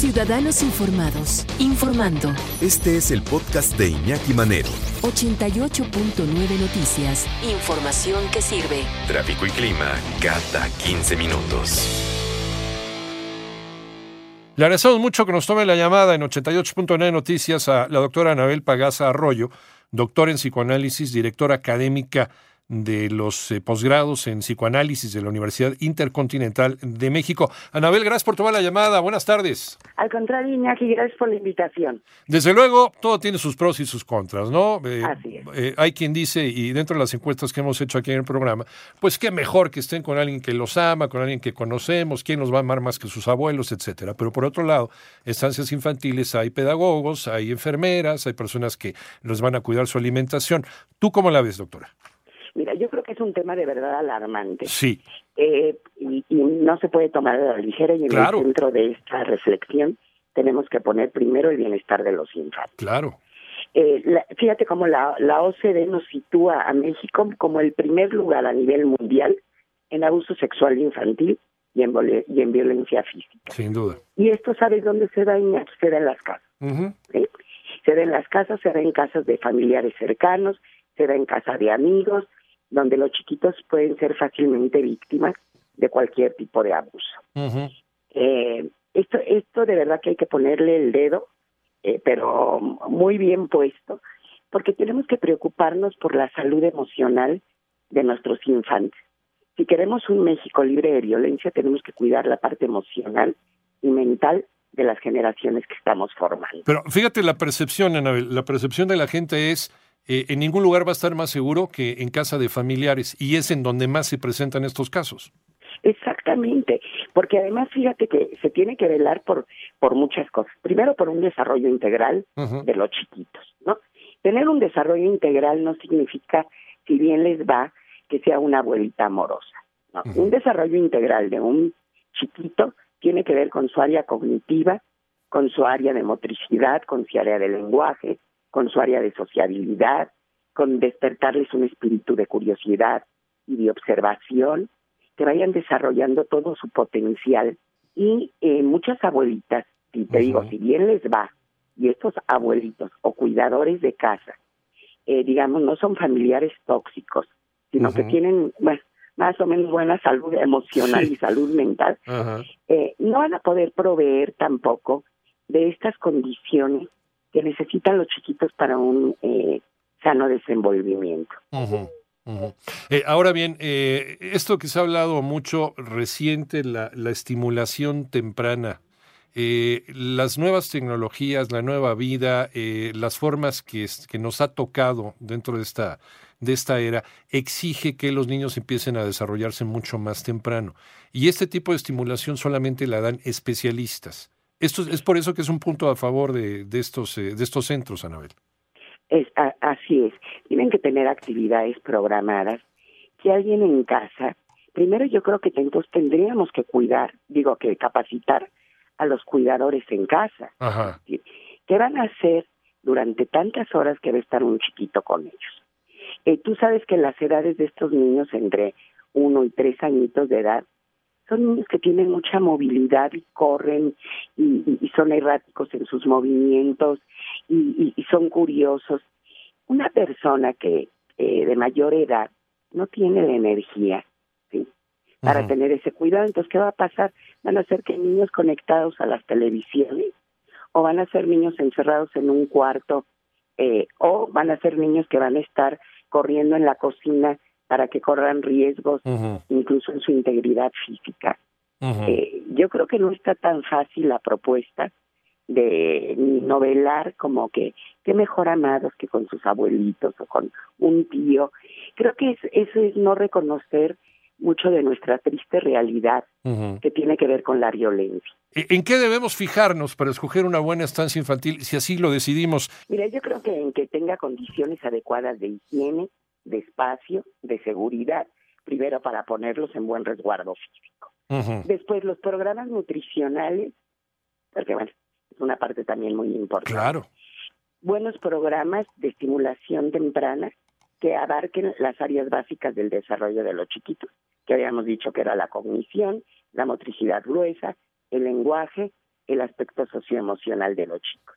Ciudadanos informados, informando. Este es el podcast de Iñaki Manero. 88.9 Noticias. Información que sirve. Tráfico y clima cada 15 minutos. Le agradecemos mucho que nos tome la llamada en 88.9 Noticias a la doctora Anabel Pagaza Arroyo, doctora en psicoanálisis, directora académica de los eh, posgrados en psicoanálisis de la Universidad Intercontinental de México. Anabel, gracias por tomar la llamada. Buenas tardes. Al contrario, Iñaki, gracias por la invitación. Desde luego, todo tiene sus pros y sus contras, ¿no? Eh, Así es. Eh, hay quien dice, y dentro de las encuestas que hemos hecho aquí en el programa, pues qué mejor que estén con alguien que los ama, con alguien que conocemos, quién los va a amar más que sus abuelos, etcétera. Pero por otro lado, estancias infantiles hay pedagogos, hay enfermeras, hay personas que los van a cuidar su alimentación. ¿Tú cómo la ves, doctora? Mira, yo creo que es un tema de verdad alarmante. Sí. Eh, y, y, no se puede tomar a la ligera y en Claro. el centro de esta reflexión tenemos que poner primero el bienestar de los infantes. Claro. Eh, la- fíjate cómo la, la OCDE nos sitúa a México como el primer lugar a nivel mundial en abuso sexual infantil y en, vole- y en violencia física. Sin duda. Y esto, ¿sabes dónde se da? Se da en las casas. Se da en las casas, se da en casas de familiares cercanos, se da en casa de amigos, donde los chiquitos pueden ser fácilmente víctimas de cualquier tipo de abuso. Eh, esto, esto de verdad que hay que ponerle el dedo, eh, pero muy bien puesto, porque tenemos que preocuparnos por la salud emocional de nuestros infantes. Si queremos un México libre de violencia, tenemos que cuidar la parte emocional y mental de las generaciones que estamos formando. Pero fíjate la percepción, Anabel, la percepción de la gente es, eh, en ningún lugar va a estar más seguro que en casa de familiares, y es en donde más se presentan estos casos. Exactamente, porque además fíjate que se tiene que velar por por muchas cosas. Primero por un desarrollo integral de los chiquitos, ¿no? Tener un desarrollo integral no significa, si bien les va, que sea una abuelita amorosa. Un desarrollo integral de un chiquito tiene que ver con su área cognitiva, con su área de motricidad, con su área de lenguaje, con su área de sociabilidad, con despertarles un espíritu de curiosidad y de observación, que vayan desarrollando todo su potencial. Y eh, muchas abuelitas, si te digo, si bien les va, y estos abuelitos o cuidadores de casa, eh, digamos, no son familiares tóxicos, sino que tienen bueno, más o menos buena salud emocional Sí. y salud mental, eh, no van a poder proveer tampoco de estas condiciones que necesitan los chiquitos para un eh, sano desenvolvimiento. Eh, ahora bien, eh, esto que se ha hablado mucho reciente, la, la estimulación temprana, eh, las nuevas tecnologías, la nueva vida, las formas que, que nos ha tocado dentro de esta, de esta era, exige que los niños empiecen a desarrollarse mucho más temprano. Y este tipo de estimulación solamente la dan especialistas. Esto es- por eso que es un punto a favor de, de estos, eh, de estos centros, Anabel. Es, a- así es, tienen que tener actividades programadas, que alguien en casa, primero yo creo que entonces tendríamos que cuidar, digo que capacitar a los cuidadores en casa. Ajá. ¿Qué van a hacer durante tantas horas que va a estar un chiquito con ellos? Eh, tú sabes que las edades de estos niños entre uno y tres añitos de edad son niños que tienen mucha movilidad y corren y, son erráticos en sus movimientos y, son curiosos. Una persona que eh, de mayor edad no tiene la energía ¿sí? para tener ese cuidado, entonces ¿qué va a pasar? Van a ser que niños conectados a las televisiones o van a ser niños encerrados en un cuarto eh, o van a ser niños que van a estar corriendo en la cocina para que corran riesgos incluso en su integridad física. Eh, yo creo que no está tan fácil la propuesta de novelar como que qué mejor amados que con sus abuelitos o con un tío. Creo que es, eso es no reconocer mucho de nuestra triste realidad que tiene que ver con la violencia. ¿E-, ¿En qué debemos fijarnos para escoger una buena estancia infantil si así lo decidimos? Mira, yo creo que en que tenga condiciones adecuadas de higiene, de espacio, de seguridad, primero para ponerlos en buen resguardo físico. Después los programas nutricionales, porque bueno, es una parte también muy importante. Claro. Buenos programas de estimulación temprana que abarquen las áreas básicas del desarrollo de los chiquitos, que habíamos dicho que era la cognición, la motricidad gruesa, el lenguaje, el aspecto socioemocional de los chicos.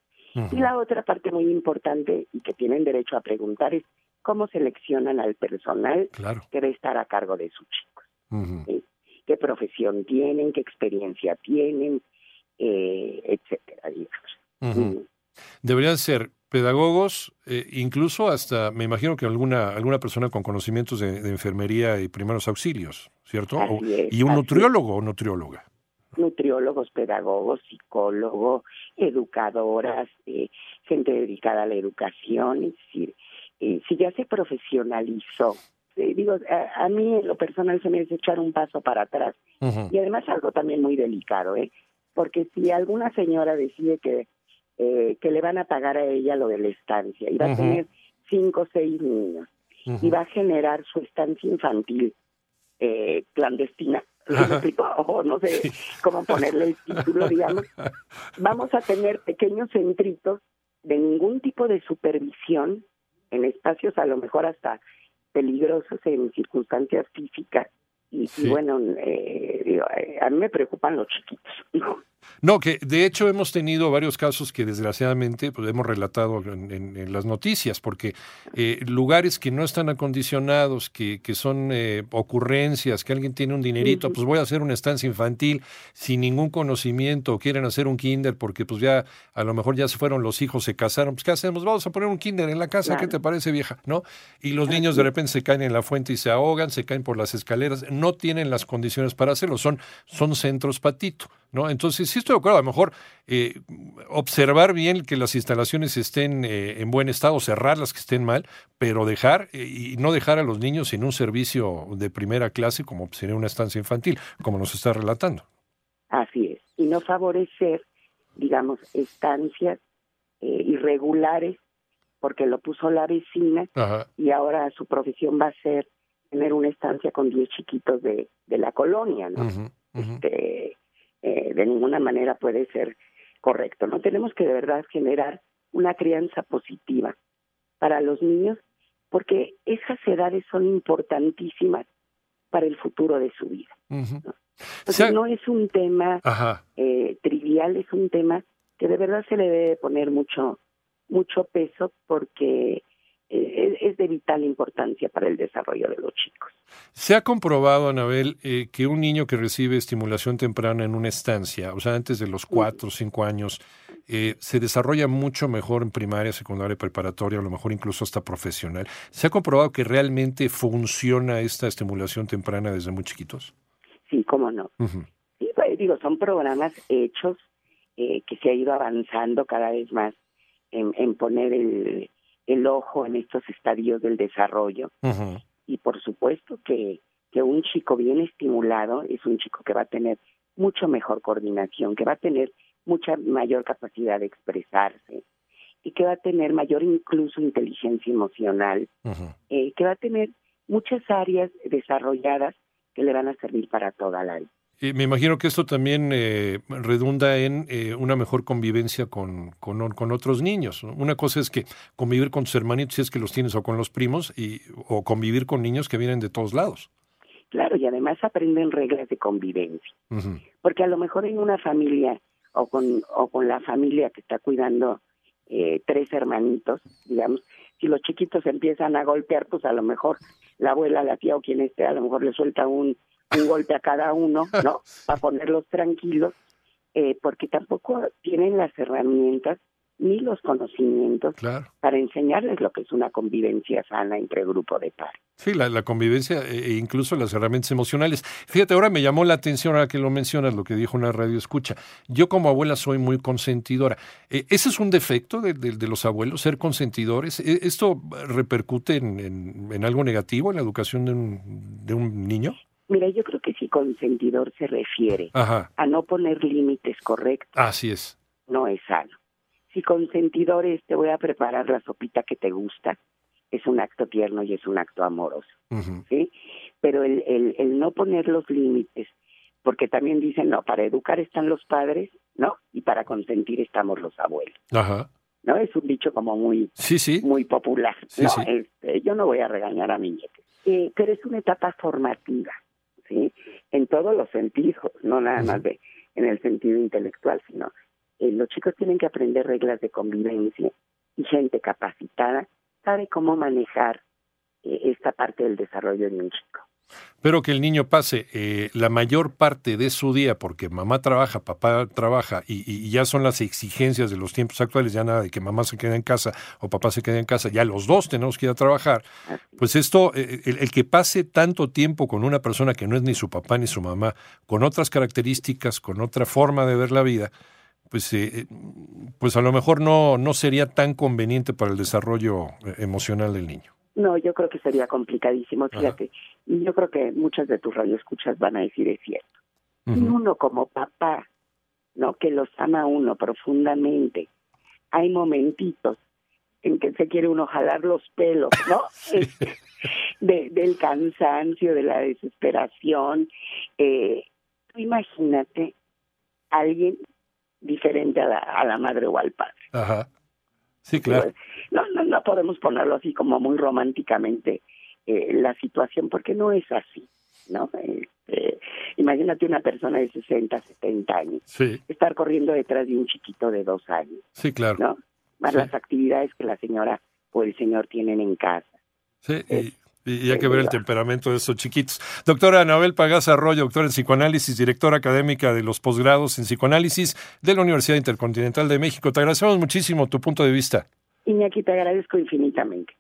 Y la otra parte muy importante y que tienen derecho a preguntar es cómo seleccionan al personal que debe estar a cargo de sus chicos. ¿Qué profesión tienen? ¿Qué experiencia tienen? Eh, etcétera, digamos. Deberían ser pedagogos, eh, incluso hasta, me imagino que alguna, alguna persona con conocimientos de, enfermería y primeros auxilios, ¿cierto? y un nutriólogo o nutrióloga. Nutriólogos, pedagogos, psicólogos, educadoras, eh, gente dedicada a la educación, es decir, eh, si ya se profesionalizó, digo, a, mí en lo personal se me hace echar un paso para atrás. Y además algo también muy delicado, ¿eh? Porque si alguna señora decide que eh, que le van a pagar a ella lo de la estancia y va a tener cinco o seis niños y va a generar su estancia infantil eh, clandestina. no sé cómo ponerle el título, digamos. Vamos a tener pequeños centritos de ningún tipo de supervisión en espacios a lo mejor hasta peligrosos en circunstancias físicas. Y, bueno, eh, a mí me preocupan los chiquitos. ¿no? Que de hecho hemos tenido varios casos que desgraciadamente pues, hemos relatado en, las noticias, porque eh, lugares que no están acondicionados, que, que son eh, ocurrencias, que alguien tiene un dinerito, pues voy a hacer una estancia infantil sin ningún conocimiento, quieren hacer un kinder porque pues ya a lo mejor ya se fueron los hijos, se casaron, pues ¿qué hacemos? Vamos a poner un kinder en la casa, ¿qué te parece vieja? ¿No? Y los niños de repente se caen en la fuente y se ahogan, se caen por las escaleras, no tienen las condiciones para hacerlo, son, son centros patito. ¿No? Entonces, sí estoy de acuerdo, a lo mejor eh, observar bien que las instalaciones estén eh, en buen estado, cerrar las que estén mal, pero dejar eh, y no dejar a los niños sin un servicio de primera clase como sería una estancia infantil, como nos está relatando. Así es, y no favorecer, digamos, estancias irregulares, porque lo puso la vecina y ahora su profesión va a ser tener una estancia con 10 chiquitos de, de la colonia, ¿no? Este, eh, de ninguna manera puede ser correcto. No tenemos que de verdad generar una crianza positiva para los niños porque esas edades son importantísimas para el futuro de su vida. ¿no? es un tema eh, trivial, es un tema que de verdad se le debe poner mucho mucho peso porque es de vital importancia para el desarrollo de los chicos. Se ha comprobado, Anabel, eh, que un niño que recibe estimulación temprana en una estancia, o sea, antes de los cuatro o cinco años, eh, se desarrolla mucho mejor en primaria, secundaria, preparatoria, a lo mejor incluso hasta profesional. ¿Se ha comprobado que realmente funciona esta estimulación temprana desde muy chiquitos? Sí, cómo no. sí, pues, digo, son programas hechos que se ha ido avanzando cada vez más en poner el el ojo en estos estadios del desarrollo. Y por supuesto que, que un chico bien estimulado es un chico que va a tener mucho mejor coordinación, que va a tener mucha mayor capacidad de expresarse y que va a tener mayor incluso inteligencia emocional, eh, que va a tener muchas áreas desarrolladas que le van a servir para toda la vida me imagino que esto también eh, redunda en eh, una mejor convivencia con, con, otros niños. Una cosa es que convivir con tus hermanitos, si es que los tienes, o con los primos, y, o convivir con niños que vienen de todos lados. Claro, y además aprenden reglas de convivencia. Porque a lo mejor en una familia o con, o con la familia que está cuidando eh, tres hermanitos, digamos, si los chiquitos empiezan a golpear, pues a lo mejor la abuela, la tía o quien esté, a lo mejor le suelta un un golpe a cada uno, ¿no? Para ponerlos tranquilos, eh, porque tampoco tienen las herramientas ni los conocimientos para enseñarles lo que es una convivencia sana entre grupo de pares. Sí, la, convivencia e, e incluso las herramientas emocionales. Fíjate, ahora me llamó la atención ahora que lo mencionas, lo que dijo una radio escucha. Yo como abuela soy muy consentidora. Eh, ¿Ese es un defecto de, los abuelos, ser consentidores? ¿E, ¿Esto repercute en, algo negativo en la educación de un, de un niño? Mira, yo creo que si consentidor se refiere Ajá. a no poner límites correctos, Así es. no es sano. Si consentidor es te voy a preparar la sopita que te gusta, es un acto tierno y es un acto amoroso. ¿sí? Pero el, el, el no poner los límites, porque también dicen, no, para educar están los padres, ¿no? Y para consentir estamos los abuelos, Ajá. ¿no? Es un dicho como muy Sí, sí. muy popular. Sí, no. Este, yo no voy a regañar a mi nieto. Eh, pero es una etapa formativa, ¿sí? En todos los sentidos, no nada más de en el sentido intelectual, sino eh, los chicos tienen que aprender reglas de convivencia y gente capacitada sabe cómo manejar eh, esta parte del desarrollo de un chico. Pero que el niño pase eh, la mayor parte de su día, porque mamá trabaja, papá trabaja, y, ya son las exigencias de los tiempos actuales, ya nada de que mamá se quede en casa o papá se quede en casa, ya los dos tenemos que ir a trabajar. Pues esto, eh, el, el que pase tanto tiempo con una persona que no es ni su papá ni su mamá, con otras características, con otra forma de ver la vida, pues, eh, eh, pues a lo mejor no, no sería tan conveniente para el desarrollo eh, emocional del niño. No, yo creo que sería complicadísimo, fíjate. Y yo creo que muchas de tus radioescuchas van a decir es cierto. Y Ujú. uno como papá, ¿no? Que los ama uno profundamente. Hay momentitos en que se quiere uno jalar los pelos, ¿no? De, del cansancio, de la desesperación. Eh, tú imagínate a alguien diferente a la, a la madre o al padre. Ajá. Sí, claro. No, no, no podemos ponerlo así como muy románticamente eh, la situación, porque no es así, ¿no? Este, imagínate una persona de 60, 70 años, Sí, estar corriendo detrás de un chiquito de dos años, sí, claro. ¿no? Más Sí. las actividades que la señora o el señor tienen en casa. Sí, Es- y, y hay que ver el temperamento de esos chiquitos. Doctora Anabel Pagás Arroyo, doctora en psicoanálisis, directora académica de los posgrados en psicoanálisis de la Universidad Intercontinental de México. Te agradecemos muchísimo tu punto de vista. Iñaki, te agradezco infinitamente.